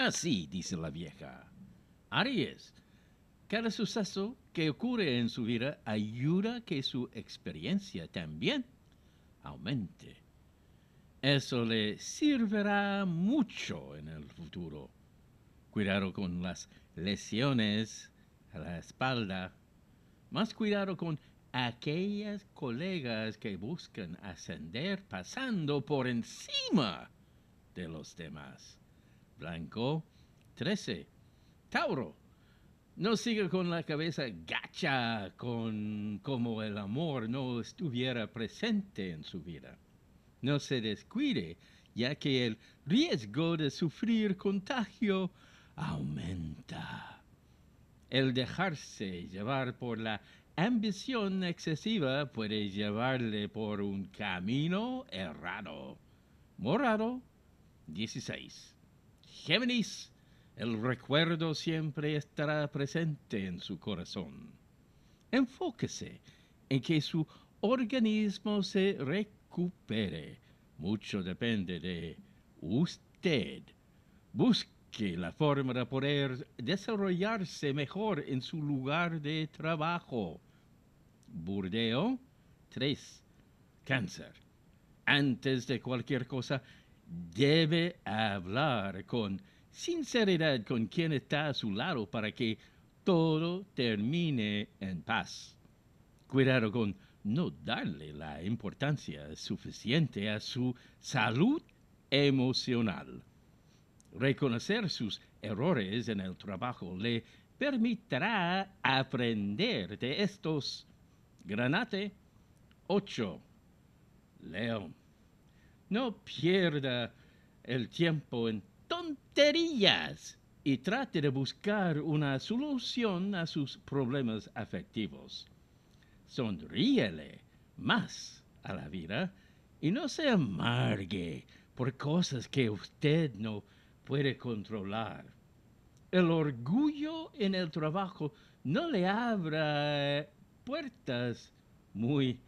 Así dice la vieja. Aries, cada suceso que ocurre en su vida ayuda que su experiencia también aumente. Eso le servirá mucho en el futuro. Cuidado con las lesiones a la espalda. Más cuidado con aquellas colegas que buscan ascender pasando por encima de los demás. Blanco 13. Tauro. No siga con la cabeza gacha con como el amor no estuviera presente en su vida. No se descuide, ya que el riesgo de sufrir contagio aumenta. El dejarse llevar por la ambición excesiva puede llevarle por un camino errado. Morado 16. Géminis, el recuerdo siempre estará presente en su corazón. Enfóquese en que su organismo se recupere. Mucho depende de usted. Busque la forma de poder desarrollarse mejor en su lugar de trabajo. Burdeo 3. Cáncer. Antes de cualquier cosa, debe hablar con sinceridad con quien está a su lado para que todo termine en paz. Cuidado con no darle la importancia suficiente a su salud emocional. Reconocer sus errores en el trabajo le permitirá aprender de estos. Granate 8. León. No pierda el tiempo en tonterías y trate de buscar una solución a sus problemas afectivos. Sonríele más a la vida y no se amargue por cosas que usted no puede controlar. El orgullo en el trabajo no le abra puertas muy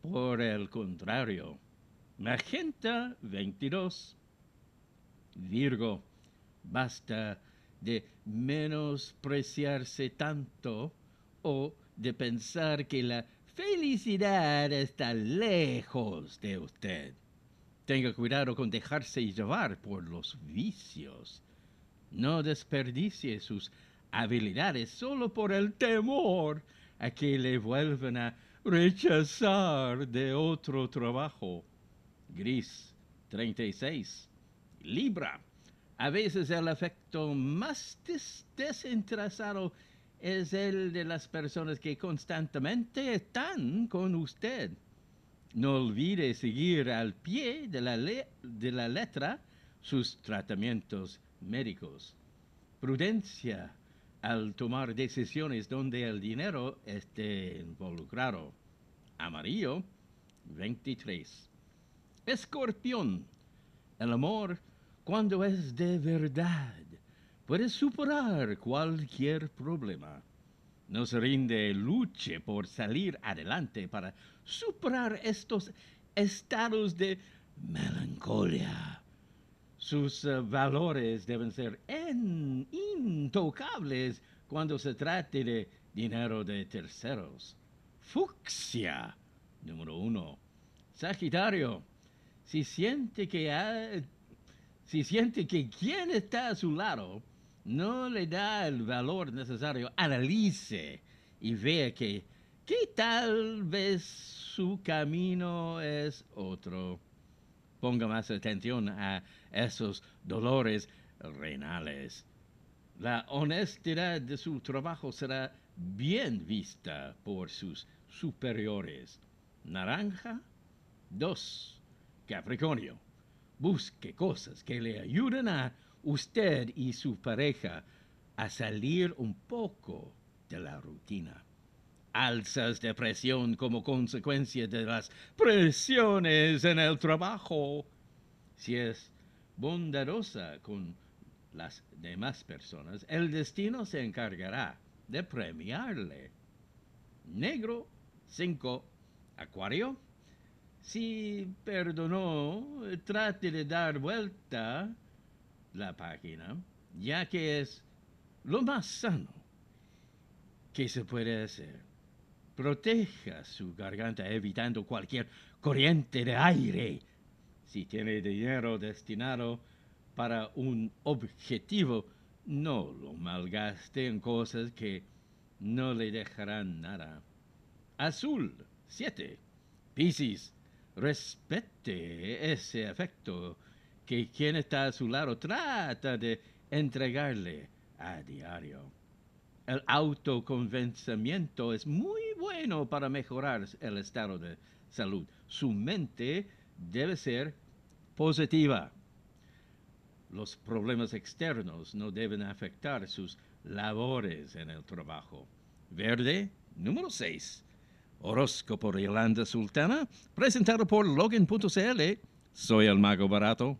por el contrario. Magenta 22. Virgo, basta de menospreciarse tanto o de pensar que la felicidad está lejos de usted. Tenga cuidado con dejarse llevar por los vicios. No desperdicie sus habilidades solo por el temor a que le vuelvan a rechazar de otro trabajo. Gris 36. Libra. A veces el efecto más des desinteresado es el de las personas que constantemente están con usted. No olvide seguir al pie de la, de la letra sus tratamientos médicos. Prudencia al tomar decisiones donde el dinero esté involucrado. Amarillo 23. Escorpión. El amor, cuando es de verdad, puede superar cualquier problema. No se rinde, luche por salir adelante para superar estos estados de melancolía. Sus uh, valores deben ser en, intocables cuando se trate de dinero de terceros. Fucsia, número uno. Sagitario, si siente que, si siente que quien está a su lado no le da el valor necesario, analice y vea que, que tal vez su camino es otro. Ponga más atención a esos dolores renales. La honestidad de su trabajo será bien vista por sus superiores. Naranja 2. Capricornio. Busque cosas que le ayuden a usted y su pareja a salir un poco de la rutina. Alzas de presión como consecuencia de las presiones en el trabajo. Si es bondadosa con las demás personas, el destino se encargará de premiarle. Negro 5. Acuario. Si perdonó, trate de dar vuelta la página. ya que es lo más sano que se puede hacer. Proteja su garganta evitando cualquier corriente de aire. Si tiene dinero destinado para un objetivo, no lo malgaste en cosas que no le dejarán nada. Azul, 7. Piscis, respete ese efecto que quien está a su lado trata de entregarle a diario. El autoconvencimiento es muy bueno para mejorar el estado de salud. Su mente debe ser positiva. Los problemas externos no deben afectar sus labores en el trabajo. Verde, número 6. Horóscopo de Yolanda Sultana, presentado por Logan.cl. Soy el mago barato.